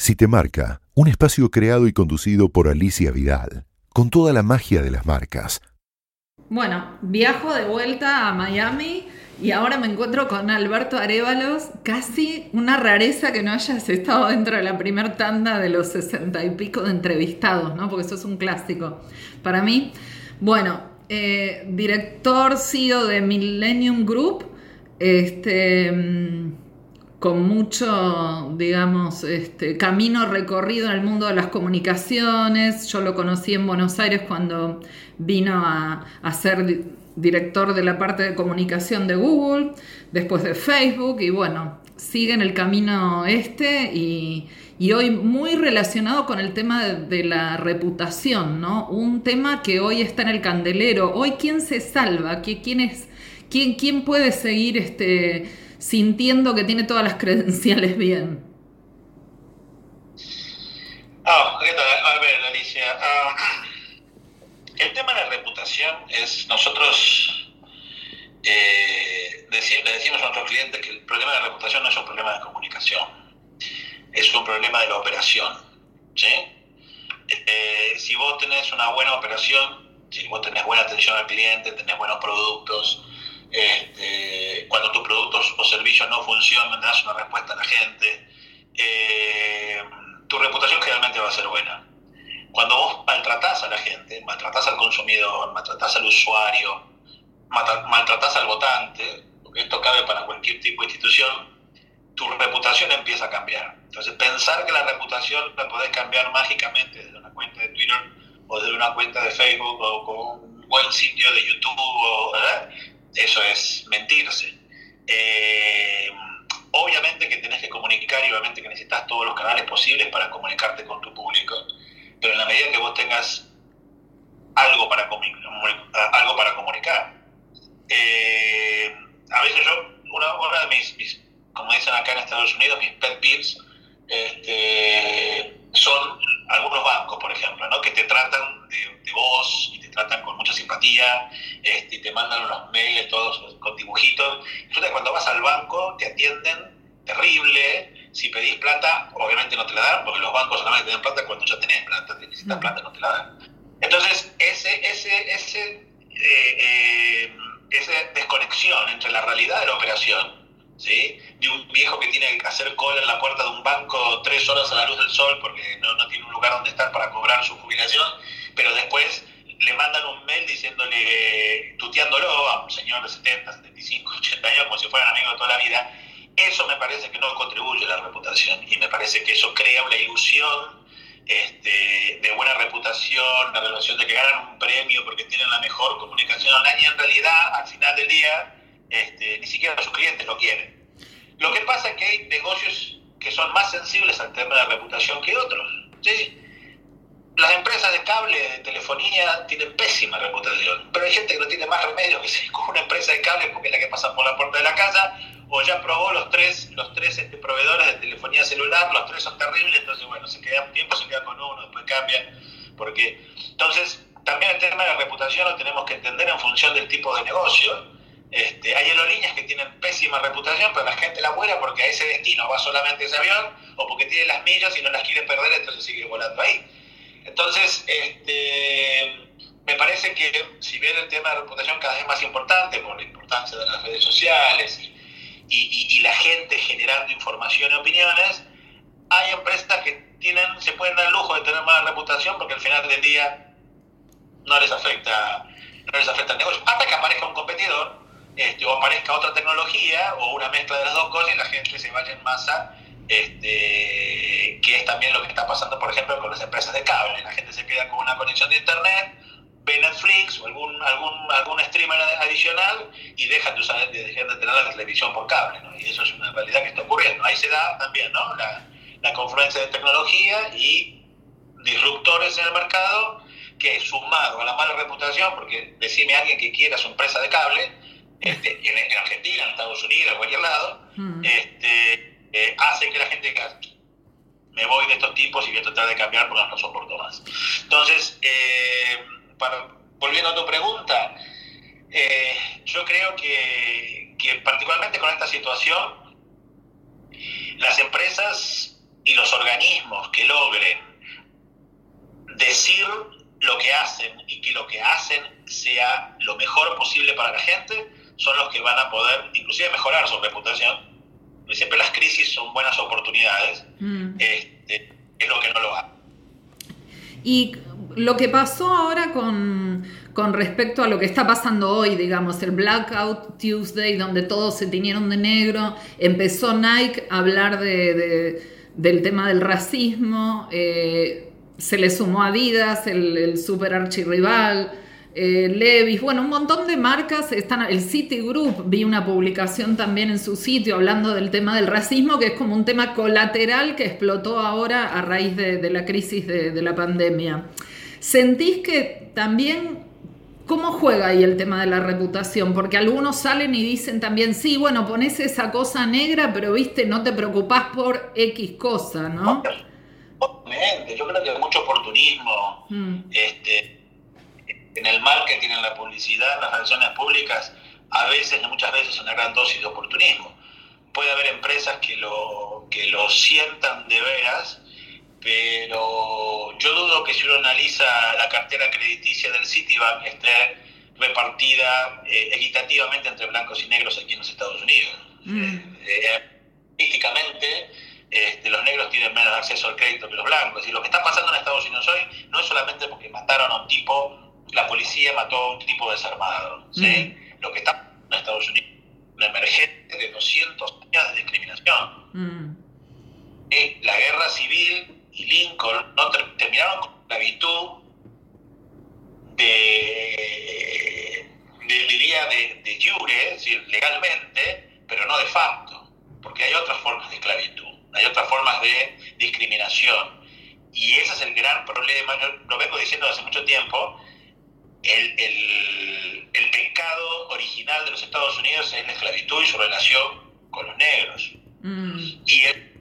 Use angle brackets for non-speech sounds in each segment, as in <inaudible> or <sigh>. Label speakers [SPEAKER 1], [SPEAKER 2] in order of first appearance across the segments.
[SPEAKER 1] Si te marca, un espacio creado y conducido por Alicia Vidal, con toda la magia de las marcas.
[SPEAKER 2] Bueno, viajo de vuelta a Miami y ahora me encuentro con Alberto Arevalos, casi una rareza que no hayas estado dentro de la primera tanda de los sesenta y pico de entrevistados, ¿no? Porque eso es un clásico para mí. Bueno, eh, director CEO de Millennium Group, este mm, con mucho, digamos, este, camino recorrido en el mundo de las comunicaciones. Yo lo conocí en Buenos Aires cuando vino a, ser director de la parte de comunicación de Google, después de Facebook, y bueno, sigue en el camino este y, hoy muy relacionado con el tema de, la reputación, ¿no? Un tema que hoy está en el candelero. Hoy, ¿quién se salva? ¿Quién, es, quién, quién puede seguir este sintiendo que tiene todas las credenciales bien?
[SPEAKER 3] Ah, ¿qué tal? A ver, Alicia. Ah, el tema de la reputación es nosotros eh, le decimos a nuestros clientes que el problema de la reputación no es un problema de comunicación, es un problema de la operación. ¿sí? Eh, si vos tenés una buena operación, si vos tenés buena atención al cliente, tenés buenos productos, este, cuando tus productos o servicios no funcionan, das una respuesta a la gente, eh, tu reputación generalmente va a ser buena. Cuando vos maltratás a la gente, maltratás al consumidor, maltratás al usuario, maltratás al votante, porque esto cabe para cualquier tipo de institución, tu reputación empieza a cambiar. Entonces, pensar que la reputación la podés cambiar mágicamente desde una cuenta de Twitter o desde una cuenta de Facebook o con un buen sitio de YouTube o, eso es mentirse. Eh, obviamente que tenés que comunicar y obviamente que necesitas todos los canales posibles para comunicarte con tu público, pero en la medida que vos tengas algo para, algo para comunicar. Eh, a veces yo, una, de mis, como dicen acá en Estados Unidos, mis pet peeves, este, son algunos bancos, por ejemplo, ¿no? que te tratan de, de vos y te tratan con mucha simpatía este, y te mandan unos mails todos con dibujitos. Resulta cuando vas al banco te atienden terrible. Si pedís plata, obviamente no te la dan, porque los bancos solamente te dan plata cuando ya tenés plata. Si necesitas plata, no te la dan. Entonces, ese, ese, ese, eh, eh, esa desconexión entre la realidad de la operación ¿sí? de un viejo que tiene que hacer cola en la puerta de un banco tres horas a la luz del sol porque no, no tiene un lugar donde estar para cobrar su jubilación, pero después le mandan un mail diciéndole, tuteándolo a un señor de 70, 75, 80 años como si fueran amigos de toda la vida, eso me parece que no contribuye a la reputación y me parece que eso crea una ilusión este, de buena reputación, la relación de que ganan un premio porque tienen la mejor comunicación online y en realidad al final del día este, ni siquiera sus clientes lo quieren. Lo que pasa es que hay negocios que son más sensibles al tema de la reputación que otros. ¿sí? Las empresas de cable, de telefonía, tienen pésima reputación, pero hay gente que no tiene más remedio que seguir con una empresa de cable porque es la que pasa por la puerta de la casa, o ya probó los tres, los tres este, proveedores de telefonía celular, los tres son terribles, entonces bueno, se queda un tiempo, se queda con uno, después cambia, porque entonces también el tema de la reputación lo tenemos que entender en función del tipo de negocio, este, hay aerolíneas que tienen pésima reputación, pero la gente la vuela porque a ese destino va solamente ese avión o porque tiene las millas y no las quiere perder, entonces sigue volando ahí. Entonces, este, me parece que si bien el tema de reputación cada vez es más importante por la importancia de las redes sociales y, la gente generando información y opiniones, hay empresas que tienen, se pueden dar el lujo de tener mala reputación porque al final del día no les afecta, no les afecta el negocio. Hasta que aparezca un competidor este, o aparezca otra tecnología o una mezcla de las dos cosas y la gente se vaya en masa, este, que es también lo que está pasando, por ejemplo, con las empresas de cable. La gente se queda con una conexión de internet, ve Netflix o algún, algún, algún streamer adicional y dejan de, usar, de, tener la televisión por cable. ¿no? Y eso es una realidad que está ocurriendo. Ahí se da también ¿no? la, la confluencia de tecnología y disruptores en el mercado que sumado a la mala reputación, porque decime a alguien que quiera su empresa de cable, este, en, Argentina, en Estados Unidos, en cualquier lado, mm. este, eh, hace que la gente diga, me voy de estos tipos y voy a tratar de cambiar porque no soporto más. Entonces, eh, volviendo a tu pregunta, eh, yo creo que, que, particularmente con esta situación, las empresas y los organismos que logren decir lo que hacen y que lo que hacen sea lo mejor posible para la gente, son los que van a poder inclusive mejorar su reputación. siempre las crisis son buenas oportunidades, mm. este, es lo que no lo hace.
[SPEAKER 2] Y lo que pasó ahora con, con, respecto a lo que está pasando hoy, digamos, el Blackout Tuesday, donde todos se tiñeron de negro, empezó Nike a hablar de, del tema del racismo, eh, se le sumó Adidas, el, el super archirrival. Eh, Levis, bueno, un montón de marcas están, el Citigroup, vi una publicación también en su sitio hablando del tema del racismo, que es como un tema colateral que explotó ahora a raíz de, la crisis de, la pandemia. ¿Sentís que también, cómo juega ahí el tema de la reputación? Porque algunos salen y dicen también, sí, bueno, pones esa cosa negra, pero viste, no te preocupás por X cosa, ¿no?
[SPEAKER 3] Obviamente, yo creo que hay mucho oportunismo. Mm. Este, en el marketing, en la publicidad, en las relaciones públicas, a veces, muchas veces, una gran dosis de oportunismo. Puede haber empresas que lo, que lo sientan de veras, pero yo dudo que si uno analiza la cartera crediticia del Citibank esté repartida eh, equitativamente entre blancos y negros aquí en los Estados Unidos. Mm. Eh, eh, este, los negros tienen menos acceso al crédito que los blancos. Y lo que está pasando en Estados Unidos hoy no es solamente porque mataron a un tipo la policía mató a un tipo desarmado. ¿sí? Mm. Lo que está en Estados Unidos, una emergente de 200 años de discriminación. Mm. la guerra civil y Lincoln no terminaron con la esclavitud de, de, diría, de, de jure, es decir, legalmente, pero no de facto, porque hay otras formas de esclavitud, hay otras formas de discriminación. Y ese es el gran problema, yo lo vengo diciendo hace mucho tiempo, el, el, pecado original de los Estados Unidos es la esclavitud y su relación con los negros. Mm. Y él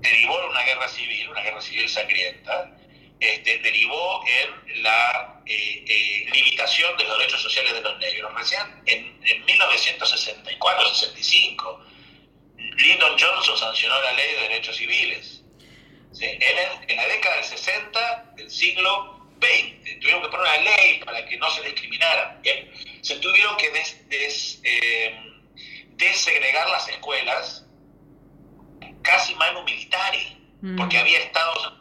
[SPEAKER 3] derivó en una guerra civil, una guerra civil sangrienta, este, derivó en la eh, eh, limitación de los derechos sociales de los negros. Recién en, en 1964-65, Lyndon Johnson sancionó la ley de derechos civiles. En, en, la década del 60 del siglo 20. Tuvieron que poner una ley para que no se discriminara. Se tuvieron que eh, desegregar las escuelas casi mano militares, mm. porque había estados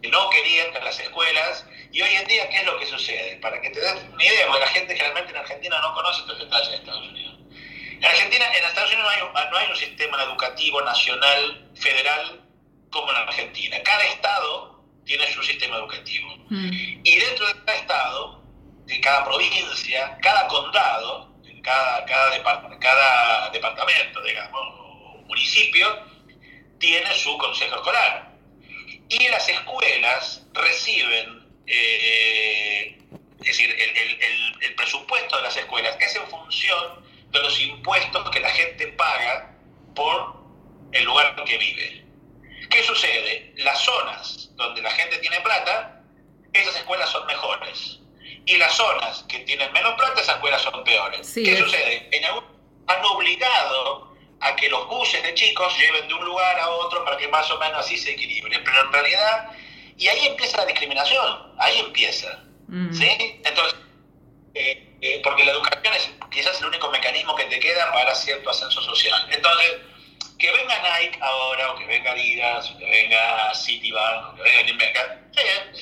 [SPEAKER 3] que no querían que las escuelas. Y hoy en día, ¿qué es lo que sucede? Para que te des una idea, porque la gente generalmente en Argentina no conoce estos detalles de Estados Unidos. En Argentina, en Estados Unidos no hay, no hay un sistema educativo nacional, federal, como en Argentina. Cada estado tiene su sistema educativo. Mm. Y dentro de cada estado, de cada provincia, cada condado, cada, cada, cada departamento, digamos, o municipio, tiene su consejo escolar. Y las escuelas reciben, eh, es decir, el, el presupuesto de las escuelas es en función de los impuestos que la gente paga por el lugar en que vive. ¿Qué sucede? Las zonas donde la gente tiene plata, esas escuelas son mejores. Y las zonas que tienen menos plata, esas escuelas son peores. ¿Qué sucede? En algún, han obligado a que los buses de chicos lleven de un lugar a otro para que más o menos así se equilibre. Pero en realidad, y ahí empieza la discriminación, ahí empieza. Mm. ¿Sí? Entonces, eh, eh, porque la educación es quizás el único mecanismo que te queda para cierto ascenso social. Entonces, que venga Nike ahora, o que venga Adidas, o que venga Citibank, o que venga Invenca,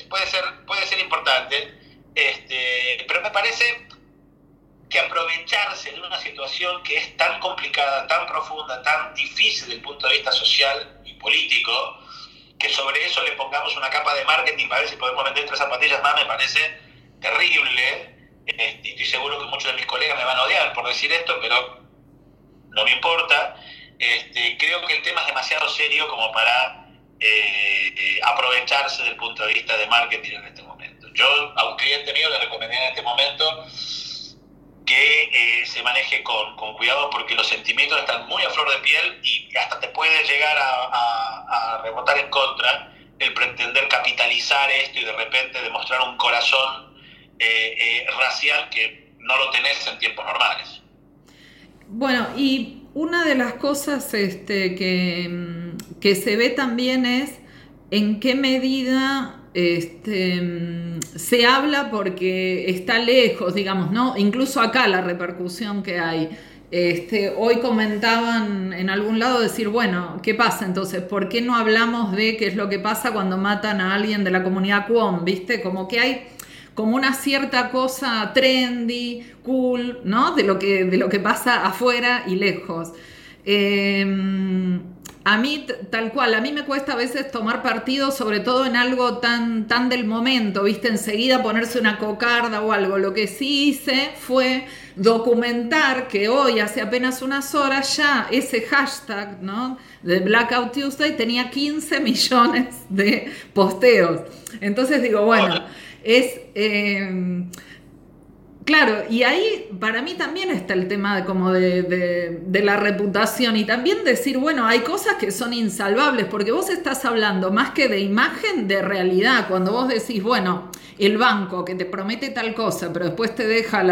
[SPEAKER 3] puede ser, puede ser importante, este, pero me parece que aprovecharse de una situación que es tan complicada, tan profunda, tan difícil desde el punto de vista social y político, que sobre eso le pongamos una capa de marketing para ver si podemos vender tres zapatillas más, me parece terrible. Este, estoy seguro que muchos de mis colegas me van a odiar por decir esto, pero no me importa. Este, creo que el tema es demasiado serio como para eh, eh, aprovecharse del punto de vista de marketing en este momento. Yo a un cliente mío le recomendé en este momento que eh, se maneje con, cuidado porque los sentimientos están muy a flor de piel y hasta te puede llegar a, rebotar en contra el pretender capitalizar esto y de repente demostrar un corazón racial que no lo tenés en tiempos normales.
[SPEAKER 2] Bueno, y una de las cosas este, que, que se ve también es en qué medida este, se habla porque está lejos, digamos, ¿no? Incluso acá la repercusión que hay. Este, hoy comentaban en algún lado decir, bueno, ¿qué pasa entonces? ¿Por qué no hablamos de qué es lo que pasa cuando matan a alguien de la comunidad Quom? ¿Viste? Como que hay como una cierta cosa trendy, cool, ¿no? De lo que, de lo que pasa afuera y lejos. Em, a mí, tal cual, a mí me cuesta a veces tomar partido, sobre todo en algo tan, tan del momento, ¿viste? Enseguida ponerse una cocarda o algo. Lo que sí hice fue documentar que hoy, hace apenas unas horas, ya ese hashtag, ¿no? De Blackout Tuesday tenía 15 millones de posteos. Entonces digo, bueno, es... Eh, Claro, y ahí para mí también está el tema de, como de, la reputación y también decir, bueno, hay cosas que son insalvables, porque vos estás hablando más que de imagen, de realidad. Cuando vos decís, bueno, el banco que te promete tal cosa, pero después te deja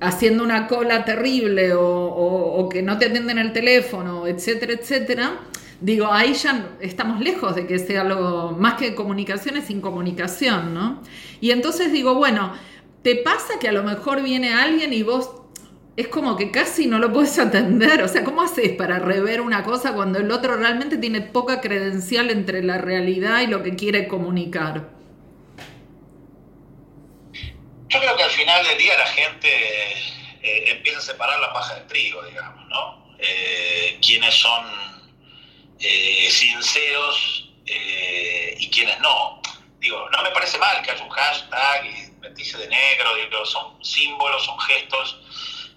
[SPEAKER 2] haciendo una cola terrible o, que no te atienden el teléfono, etcétera, etcétera. Digo, ahí ya estamos lejos de que sea algo más que comunicación, es incomunicación, ¿no? Y entonces digo, bueno, ¿Te pasa que a lo mejor viene alguien y vos es como que casi no lo puedes atender? O sea, ¿cómo haces para rever una cosa cuando el otro realmente tiene poca credencial entre la realidad y lo que quiere comunicar?
[SPEAKER 3] Yo creo que al final del día la gente eh, empieza a separar la paja del trigo, digamos, ¿no? Eh, quiénes son eh, sinceros y quiénes no. Digo, no me parece mal que haya un hashtag y vestirse de negro, digo, son símbolos, son gestos.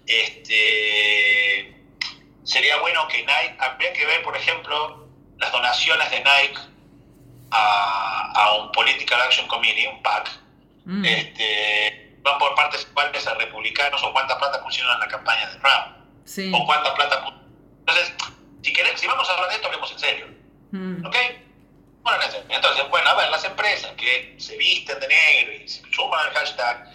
[SPEAKER 3] Este, sería bueno que Nike, habría que ver, por ejemplo, las donaciones de Nike a, un Political Action Committee, un PAC, mm. este, van por partes iguales a republicanos o cuánta plata pusieron en la campaña de Trump. O cuánta plata Entonces, si, queremos, si vamos a hablar de esto, hablemos en serio. Mm. ¿Ok? Bueno, entonces, bueno, a ver, las empresas que se visten de negro y se suman al hashtag,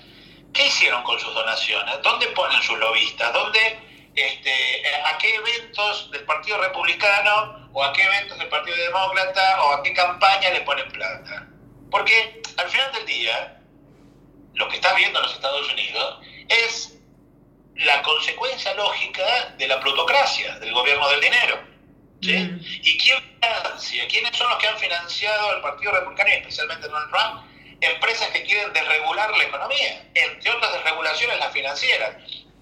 [SPEAKER 3] ¿qué hicieron con sus donaciones? ¿Dónde ponen sus lobistas? ¿Dónde, este, ¿A qué eventos del Partido Republicano o a qué eventos del Partido Demócrata o a qué campaña le ponen plata? Porque al final del día, lo que está viendo en los Estados Unidos es la consecuencia lógica de la plutocracia, del gobierno del dinero. Mm. ¿Y quién financia? ¿Quiénes son los que han financiado al Partido Republicano y especialmente Donald Trump? Empresas que quieren desregular la economía, entre otras desregulaciones las financieras.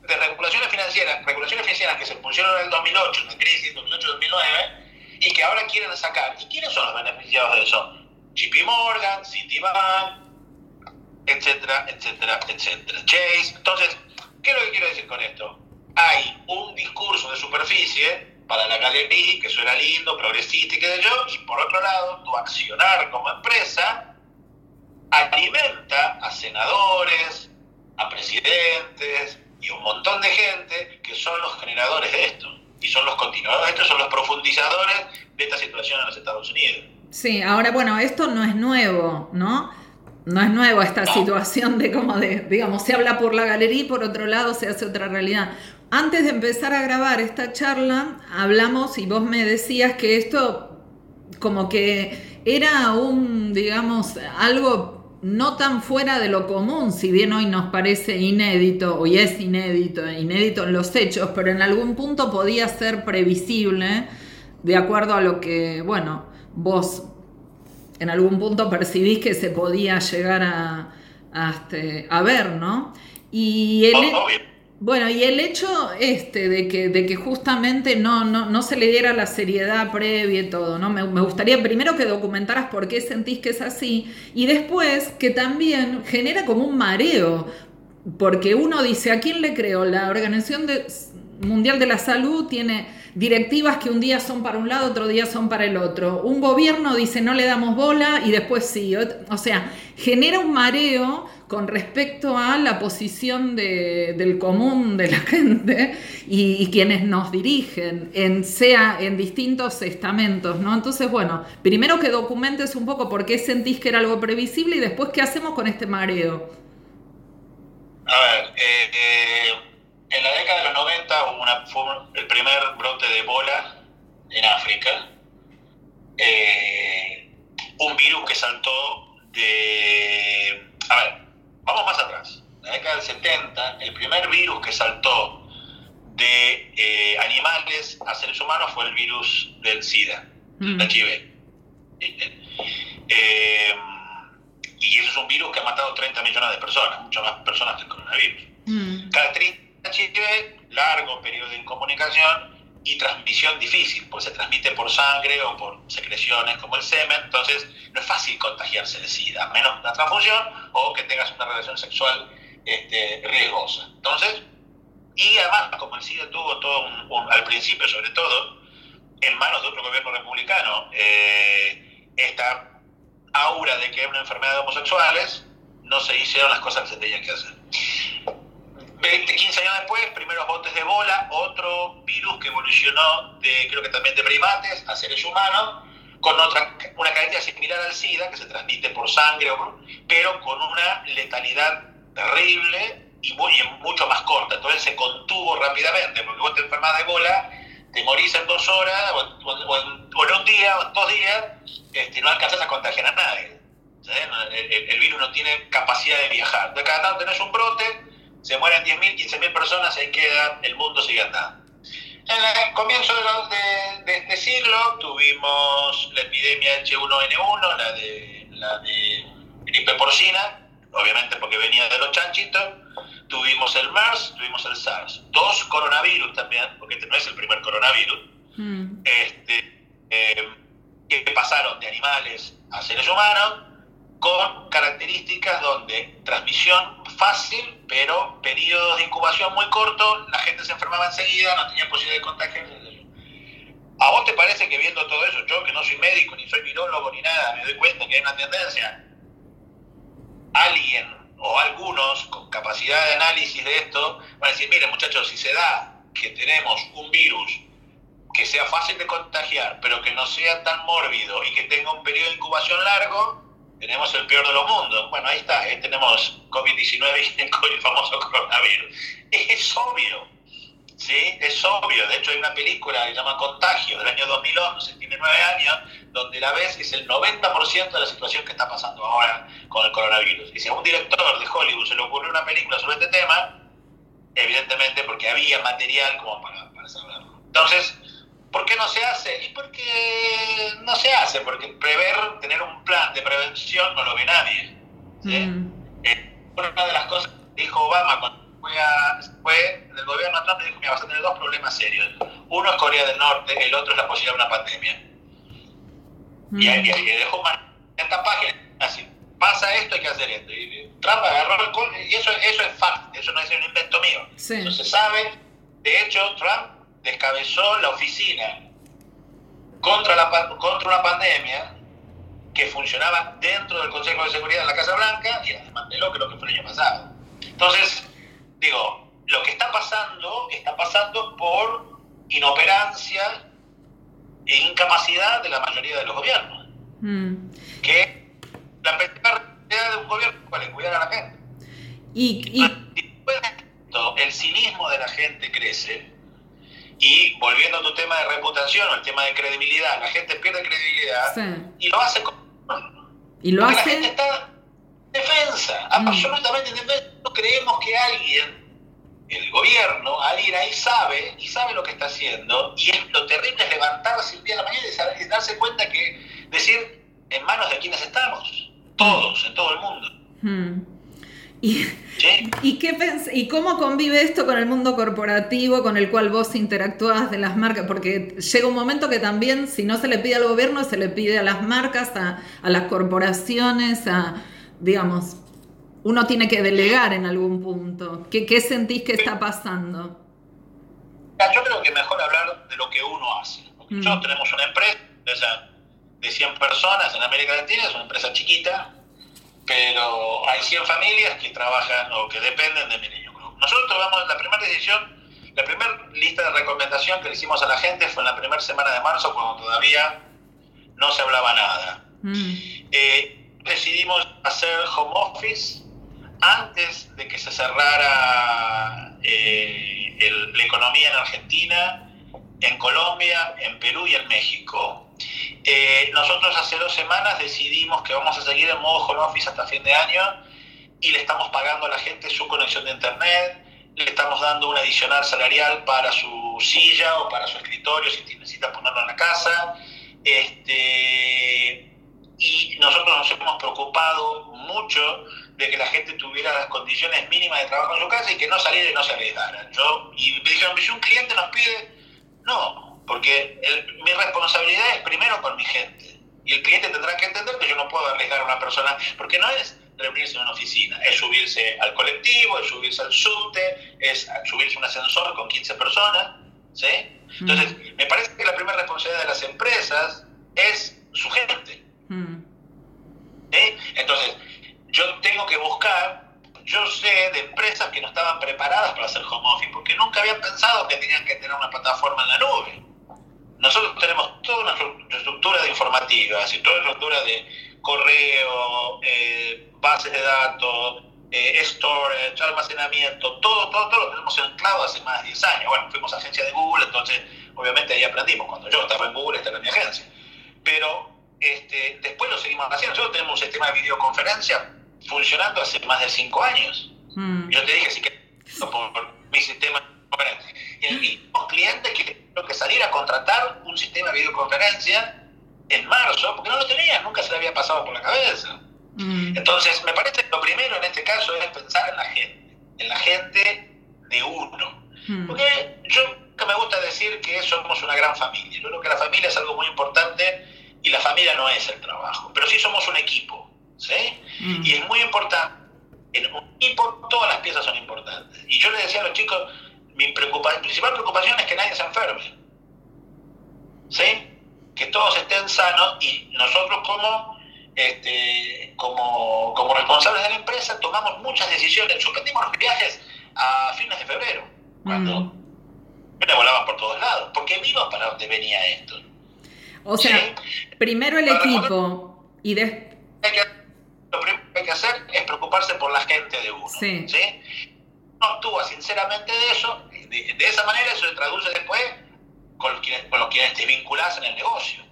[SPEAKER 3] Desregulaciones financieras, regulaciones financieras que se pusieron en el 2008, en la crisis 2008-2009, y que ahora quieren sacar. ¿Y quiénes son los beneficiados de eso? JP Morgan, Citibank, etcétera, etcétera, etcétera. Chase. Entonces, ¿qué es lo que quiero decir con esto? Hay un discurso de superficie para la galería, que suena lindo, progresista y qué sé yo, y por otro lado, tu accionar como empresa alimenta a senadores, a presidentes y un montón de gente que son los generadores de esto, y son los continuadores de esto, son los profundizadores de esta situación en los Estados Unidos.
[SPEAKER 2] Sí, ahora bueno, esto no es nuevo, ¿no? No es nuevo esta situación de como de, digamos, se habla por la galería y por otro lado se hace otra realidad. Antes de empezar a grabar esta charla, hablamos y vos me decías que esto como que era un, digamos, algo no tan fuera de lo común, si bien hoy nos parece inédito, hoy es inédito, inédito en los hechos, pero en algún punto podía ser previsible de acuerdo a lo que, bueno, vos en algún punto percibís que se podía llegar a, a, este, ver, ¿no? Y el, bueno, y el hecho este de que, de que justamente no, no, se le diera la seriedad previa y todo, ¿no? Me, me, gustaría primero que documentaras por qué sentís que es así y después que también genera como un mareo, porque uno dice, ¿a quién le creo? La Organización Mundial de la Salud tiene directivas que un día son para un lado, otro día son para el otro. Un gobierno dice no le damos bola y después sí. O sea, genera un mareo con respecto a la posición del común de la <laughs> gente y, quienes nos dirigen, en, sea en distintos estamentos, ¿no? Entonces, bueno, primero que documentes un poco por qué sentís que era algo previsible y después qué hacemos con este mareo.
[SPEAKER 3] A ver, eh, eh, en la década de los 90 hubo una, fue el primer brote de Ebola en África eh, un virus que saltó de... A ver, vamos más atrás. En la década del 70, el primer virus que saltó de eh, animales a seres humanos fue el virus del SIDA, el HIV. Eh, y eso es un virus que ha matado 30 millones de personas, muchas más personas que el coronavirus. Mm. Característica HIV, largo periodo de incomunicación y transmisión difícil, pues se transmite por sangre o por secreciones como el semen, entonces no es fácil contagiarse de SIDA, menos una transfusión o que tengas una relación sexual este, riesgosa. Entonces, y además, como el SIDA tuvo todo un, al principio sobre todo, en manos de otro gobierno republicano, eh, esta aura de que era una enfermedad de homosexuales, no se hicieron las cosas que se tenían que hacer. 20, 15 años después, primeros botes de bola, otro virus que evolucionó de, creo que también de primates a seres humanos, con otra, una cadencia similar al SIDA, que se transmite por sangre, pero con una letalidad terrible y, muy, mucho más corta. Entonces se contuvo rápidamente, porque vos te enfermas de bola, te morís en dos horas, o, en, un día, o en dos días, este, no alcanzas a contagiar a nadie. El, virus no tiene capacidad de viajar. De cada tanto tenés un brote, se mueren 10.000, 15.000 personas, ahí queda, el mundo sigue andando. En el comienzo de, este siglo tuvimos la epidemia H1N1, la de, la de gripe porcina, obviamente porque venía de los chanchitos. Tuvimos el MERS, tuvimos el SARS. Dos coronavirus también, porque este no es el primer coronavirus. Mm. Este, eh, que pasaron de animales a seres humanos con características donde transmisión fácil, pero periodos de incubación muy cortos, la gente se enfermaba enseguida, no tenía posibilidad de contagio. ¿A vos te parece que viendo todo eso, yo que no soy médico, ni soy virólogo, ni nada, me doy cuenta que hay una tendencia? Alguien o algunos con capacidad de análisis de esto van a decir, miren muchachos, si se da que tenemos un virus que sea fácil de contagiar, pero que no sea tan mórbido y que tenga un periodo de incubación largo, tenemos el peor de los mundos. Bueno, ahí está, ¿eh? tenemos COVID-19 y <laughs> el famoso coronavirus. Es obvio, ¿sí? Es obvio. De hecho, hay una película que se llama Contagio, del año 2011, tiene nueve años, donde la ves es el 90% de la situación que está pasando ahora con el coronavirus. Y si a un director de Hollywood se le ocurrió una película sobre este tema, evidentemente porque había material como para, para saberlo. Entonces, ¿Por qué no se hace? Y porque no se hace, porque prever, tener un plan de prevención no lo ve nadie. Mm. Eh, una de las cosas que dijo Obama cuando fue, a, fue del gobierno Trump, dijo que vas a tener dos problemas serios. Uno es Corea del Norte, el otro es la posibilidad de una pandemia. Y, ahí, dejó más esta página así. Pasa esto, hay que hacer esto. Y Trump agarró el y eso, eso es fact, eso no es un invento mío. Eso se sabe. De hecho, Trump descabezó la oficina contra, la, contra una pandemia que funcionaba dentro del Consejo de Seguridad de la Casa Blanca y la desmanteló, creo que fue el año pasado. Entonces, digo, lo que está pasando está pasando por inoperancia e incapacidad de la mayoría de los gobiernos. Mm. Que la principal de un gobierno es cuidar a la gente.
[SPEAKER 2] Y, y...
[SPEAKER 3] el cinismo de la gente crece, y volviendo a tu tema de reputación el tema de credibilidad, la gente pierde credibilidad y lo hace con...
[SPEAKER 2] Y lo hace... La
[SPEAKER 3] gente está defensa, mm. absolutamente defensa. No creemos que alguien, el gobierno, alguien ahí sabe y sabe lo que está haciendo y es lo terrible es levantarse un día a la mañana y, darse cuenta que decir en manos de quienes estamos, todos, en todo el mundo. Mm.
[SPEAKER 2] ¿Y, ¿y, qué ¿Y cómo convive esto con el mundo corporativo con el cual vos interactúas de las marcas? Porque llega un momento que también, si no se le pide al gobierno, se le pide a las marcas, a, las corporaciones, a, digamos, uno tiene que delegar en algún punto. ¿Qué, qué sentís que está pasando?
[SPEAKER 3] Yo creo que mejor hablar de lo que uno hace. Nosotros mm. tenemos una empresa de 100 personas en América Latina, es una empresa chiquita, pero hay 100 familias que trabajan o que dependen de mi niño club. Nosotros tomamos la primera decisión, la primera lista de recomendación que le hicimos a la gente fue en la primera semana de marzo, cuando todavía no se hablaba nada. Mm. Eh, decidimos hacer home office antes de que se cerrara eh, la economía en Argentina, en Colombia, en Perú y en México. Eh, nosotros hace dos semanas decidimos que vamos a seguir en modo home office hasta fin de año y le estamos pagando a la gente su conexión de internet, le estamos dando un adicional salarial para su silla o para su escritorio si necesita ponerlo en la casa. Este, y nosotros nos hemos preocupado mucho de que la gente tuviera las condiciones mínimas de trabajo en su casa y que no saliera y no se arriesgara. Yo, y me dijeron, si un cliente nos pide, no, porque mi responsabilidad es primero con mi gente. Y el cliente tendrá que entender que yo no puedo arriesgar a una persona, porque no es reunirse en una oficina, es subirse al colectivo, es subirse al subte, es subirse a un ascensor con 15 personas, ¿sí? Entonces, me parece que la primera responsabilidad de las empresas es su gente. Entonces, yo tengo que buscar, yo sé de empresas que no estaban preparadas para hacer home office, porque nunca habían pensado que tenían que tener una plataforma en la nube. Nosotros tenemos toda una estructura de informativas y toda una estructura de correo, eh, bases de datos, eh, storage, almacenamiento, todo, todo, todo lo tenemos anclado hace más de 10 años. Bueno, fuimos agencia de Google, entonces obviamente ahí aprendimos. Cuando yo estaba en Google, esta era mi agencia. Pero este, después lo seguimos haciendo. Nosotros tenemos un sistema de videoconferencia funcionando hace más de 5 años. Mm. Yo te dije, así que por mi sistema. Y el mismo cliente que tuvieron que salir a contratar un sistema de videoconferencia en marzo, porque no lo tenía, nunca se le había pasado por la cabeza. Mm. Entonces, me parece que lo primero en este caso es pensar en la gente, en la gente de uno. Mm. Porque yo que me gusta decir que somos una gran familia. Yo creo que la familia es algo muy importante y la familia no es el trabajo, pero sí somos un equipo, ¿sí? Mm. Y es muy importante, en un equipo todas las piezas son importantes. Y yo le decía a los chicos, mi principal preocupación es que nadie se enferme, ¿sí? Que todos estén sanos y nosotros como, este, como, como responsables de la empresa tomamos muchas decisiones. Suspendimos los viajes a fines de febrero, cuando mm. me volaban por todos lados, porque vimos para dónde venía esto.
[SPEAKER 2] O sea, primero el equipo y después...
[SPEAKER 3] Lo primero que hay que hacer es preocuparse por la gente de uno. Sí. No actúa sinceramente de eso, de, esa manera eso se traduce después con los, quienes, con los quienes te vinculas en el negocio.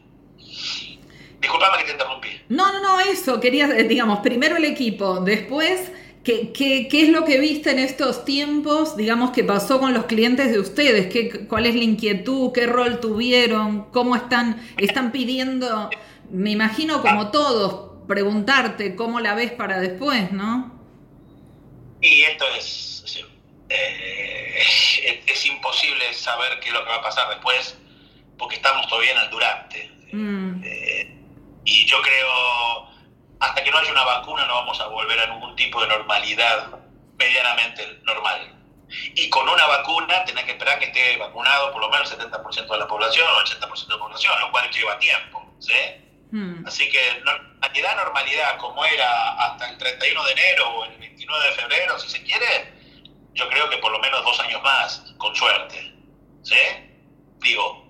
[SPEAKER 3] Disculpame que te interrumpí.
[SPEAKER 2] No, no, no, eso, quería, eh, digamos, primero el equipo, después ¿Qué, qué, qué es lo que viste en estos tiempos, digamos, que pasó con los clientes de ustedes? ¿Qué, ¿Cuál es la inquietud? ¿Qué rol tuvieron? ¿Cómo están, están pidiendo, me imagino como todos, preguntarte cómo la ves para después, ¿no?
[SPEAKER 3] Y esto es, eh, es, imposible saber qué es lo que va a pasar después, porque estamos todavía en el durante. Mm. Eh, y yo creo hasta que no haya una vacuna no vamos a volver a ningún tipo de normalidad medianamente normal. Y con una vacuna tenés que esperar que esté vacunado por lo menos el 70% de la población o el 80% de la población, lo cual lleva tiempo. ¿sí? Hmm. Así que normalidad, normalidad, como era hasta el 31 de enero o el 29 de febrero, si se quiere, yo creo que por lo menos dos años más, con suerte. ¿sí? Digo,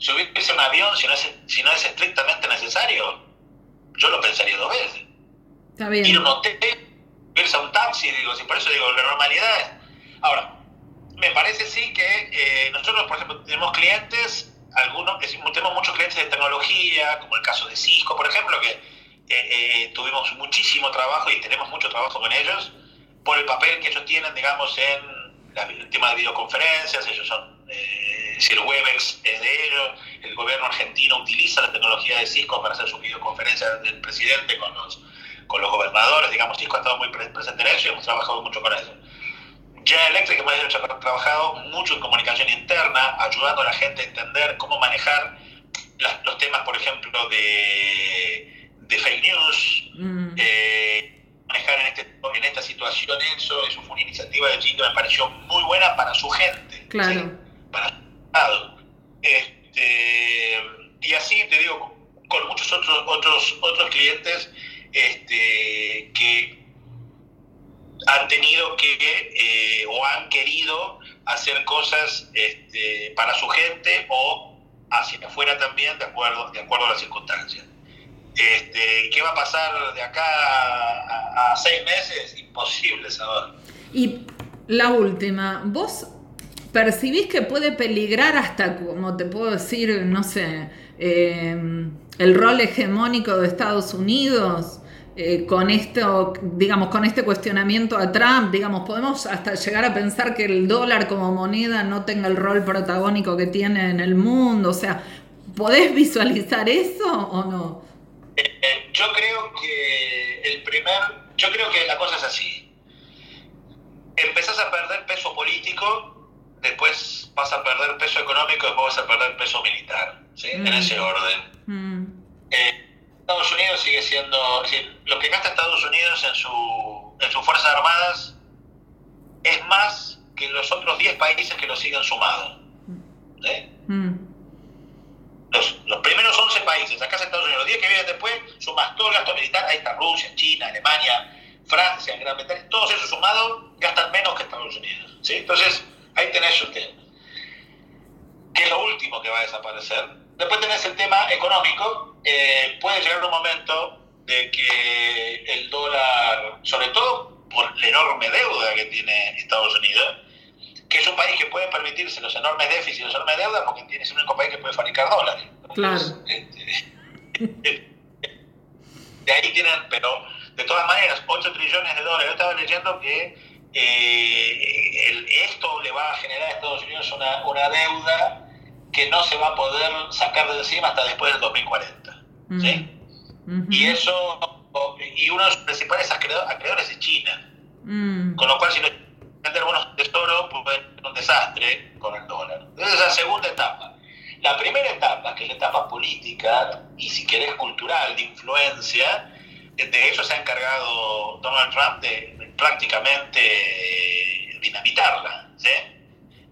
[SPEAKER 3] si hubiese un avión, si no es, si no es estrictamente necesario, yo lo pensaría dos veces. Está bien. Ir a un hotel, irse a un taxi, digo, si por eso digo, la normalidad es... Ahora, me parece sí que eh, nosotros, por ejemplo, tenemos clientes, algunos, tenemos muchos clientes de tecnología, como el caso de Cisco, por ejemplo, que eh, eh, tuvimos muchísimo trabajo y tenemos mucho trabajo con ellos por el papel que ellos tienen, digamos, en el tema de videoconferencias, ellos son, si el Webex es de ellos, el gobierno argentino utiliza la tecnología de Cisco para hacer sus videoconferencias del presidente con los, con los gobernadores, digamos, Cisco ha estado muy presente en eso y hemos trabajado mucho con eso. Ya Electric hemos trabajado mucho en comunicación interna, ayudando a la gente a entender cómo manejar los temas, por ejemplo, de, de fake news, mm. eh, manejar en, este, en esta situación eso, eso fue una iniciativa de Chico, me pareció muy buena para su gente,
[SPEAKER 2] claro.
[SPEAKER 3] para su estado. Este, y así te digo, con muchos otros, otros, otros clientes este, que han tenido que eh, o han querido hacer cosas este, para su gente o hacia afuera también de acuerdo, de acuerdo a las circunstancias. Este, ¿Qué va a pasar de acá a, seis meses? Imposible saber.
[SPEAKER 2] Y la última, vos percibís que puede peligrar hasta, como te puedo decir, no sé, eh, el rol hegemónico de Estados Unidos. Eh, con esto, digamos, con este cuestionamiento a Trump, digamos, podemos hasta llegar a pensar que el dólar como moneda no tenga el rol protagónico que tiene en el mundo. O sea, ¿podés visualizar eso o no?
[SPEAKER 3] Yo creo que el primer, yo creo que la cosa es así. Empezás a perder peso político, después vas a perder peso económico, después vas a perder peso militar, ¿sí? En mm. ese orden. Mm. Eh, Estados Unidos sigue siendo, es decir, lo que gasta Estados Unidos en, su, en sus Fuerzas Armadas es más que los otros 10 países que lo siguen sumados. Mm. Los, primeros 11 países, acá Estados Unidos, los 10 que vienen después, sumas todo el gasto militar, ahí está Rusia, China, Alemania, Francia, Gran Bretaña, todos esos sumados gastan menos que Estados Unidos. ¿sí? Entonces, ahí tenés usted. ¿Qué es lo último que va a desaparecer? Después tenés el tema económico. Eh, puede llegar un momento de que el dólar, sobre todo por la enorme deuda que tiene Estados Unidos, que es un país que puede permitirse los enormes déficits y los enormes deudas porque tiene, es el único país que puede fabricar dólares.
[SPEAKER 2] claro.
[SPEAKER 3] Este, <laughs> de ahí tienen, pero de todas maneras, 8 trillones de dólares. Yo estaba leyendo que eh, esto le va a generar a Estados Unidos una, una deuda que no se va a poder sacar de encima hasta después del 2040. ¿sí? Y eso, y uno de los principales acreedores es China. Mm. Con lo cual, si no vender buenos tesoros, pues ser un desastre con el dólar. Esa segunda etapa. La primera etapa, que es la etapa política y si querés cultural, de influencia, de eso se ha encargado Donald Trump de prácticamente dinamitarla. ¿sí?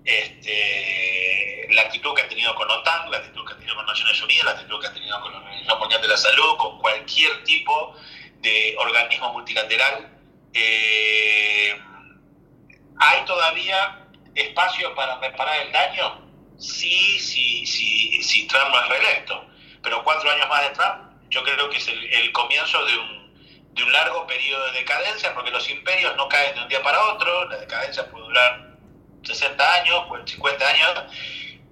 [SPEAKER 3] este, la actitud que ha tenido con OTAN, la actitud que ha tenido con Naciones Unidas, la actitud que ha tenido con la Organización Mundial de la Salud, con cualquier tipo de organismo multilateral. Eh, ¿Hay todavía espacio para reparar el daño? Sí, sí, sí, si Trump no es reelecto. Pero cuatro años más de Trump, yo creo que es el, comienzo de un, de un largo periodo de decadencia, porque los imperios no caen de un día para otro, la decadencia puede durar 60 años, 50 años,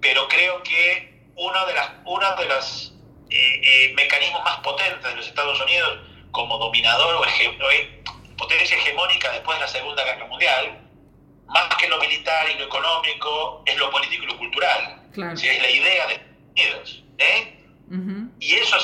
[SPEAKER 3] pero creo que uno de, las, uno de los eh, eh, mecanismos más potentes de los Estados Unidos como dominador o eh, potencia hegemónica después de la Segunda Guerra Mundial, más que lo militar y lo económico, es lo político y lo cultural. es la idea de Estados Unidos. Y eso,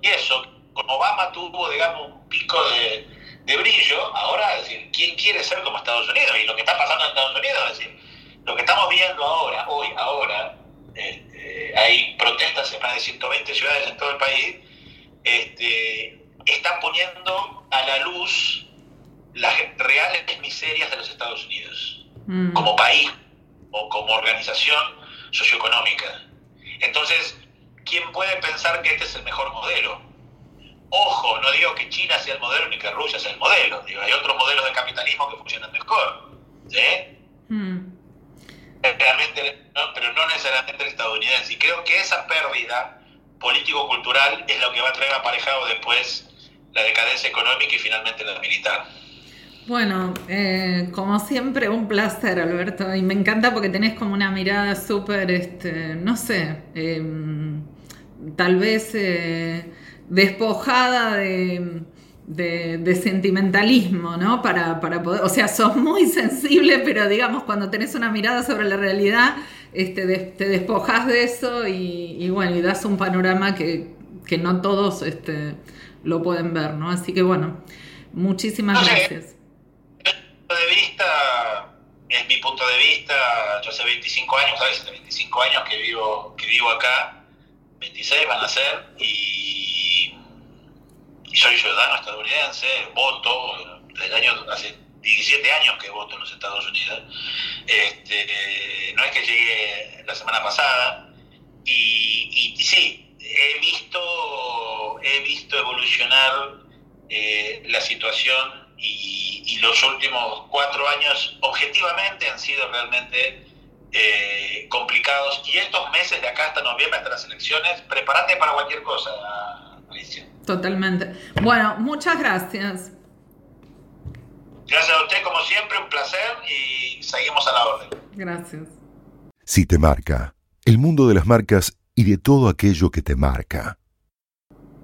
[SPEAKER 3] y eso, como Obama tuvo, digamos, un pico de, de brillo, ahora, es decir, ¿quién quiere ser como Estados Unidos? Y lo que está pasando en Estados Unidos, es decir, lo que estamos viendo ahora, hoy, ahora, este, hay protestas en más de 120 ciudades en todo el país, este, están poniendo a la luz las reales miserias de los Estados Unidos, mm. como país o como organización socioeconómica. Entonces, ¿quién puede pensar que este es el mejor modelo? Ojo, no digo que China sea el modelo ni que Rusia sea el modelo. Digo, hay otros modelos de capitalismo que funcionan mejor. ¿sí? Hmm. Realmente, pero no necesariamente el estadounidense. Y creo que esa pérdida político-cultural es lo que va a traer aparejado después la decadencia económica y finalmente la militar.
[SPEAKER 2] Bueno, eh, como siempre, un placer, Alberto. Y me encanta porque tenés como una mirada súper, este, no sé, em, tal vez eh, despojada de, sentimentalismo, ¿no? Para, poder, o sea, sos muy sensible, pero digamos, cuando tenés una mirada sobre la realidad, este, te despojas de eso y, bueno, y das un panorama que, no todos este, lo pueden ver, ¿no? Así que bueno, muchísimas gracias.
[SPEAKER 3] Mi punto de vista, yo hace 25 años, ¿sabes? 25 años que vivo, que vivo acá, 26 van a ser, y y soy ciudadano estadounidense, voto, desde el año, hace 17 años que voto en los Estados Unidos. Este, no es que llegué la semana pasada, y, sí, he visto, he visto evolucionar eh, la situación y, y, los últimos cuatro años objetivamente han sido realmente eh, complicados y estos meses de acá hasta noviembre, hasta las elecciones, prepárate para cualquier cosa, Alicia.
[SPEAKER 2] Totalmente. Bueno, muchas gracias.
[SPEAKER 3] Gracias a usted, como siempre, un placer y seguimos a la orden.
[SPEAKER 2] Gracias.
[SPEAKER 1] Si te marca, el mundo de las marcas y de todo aquello que te marca.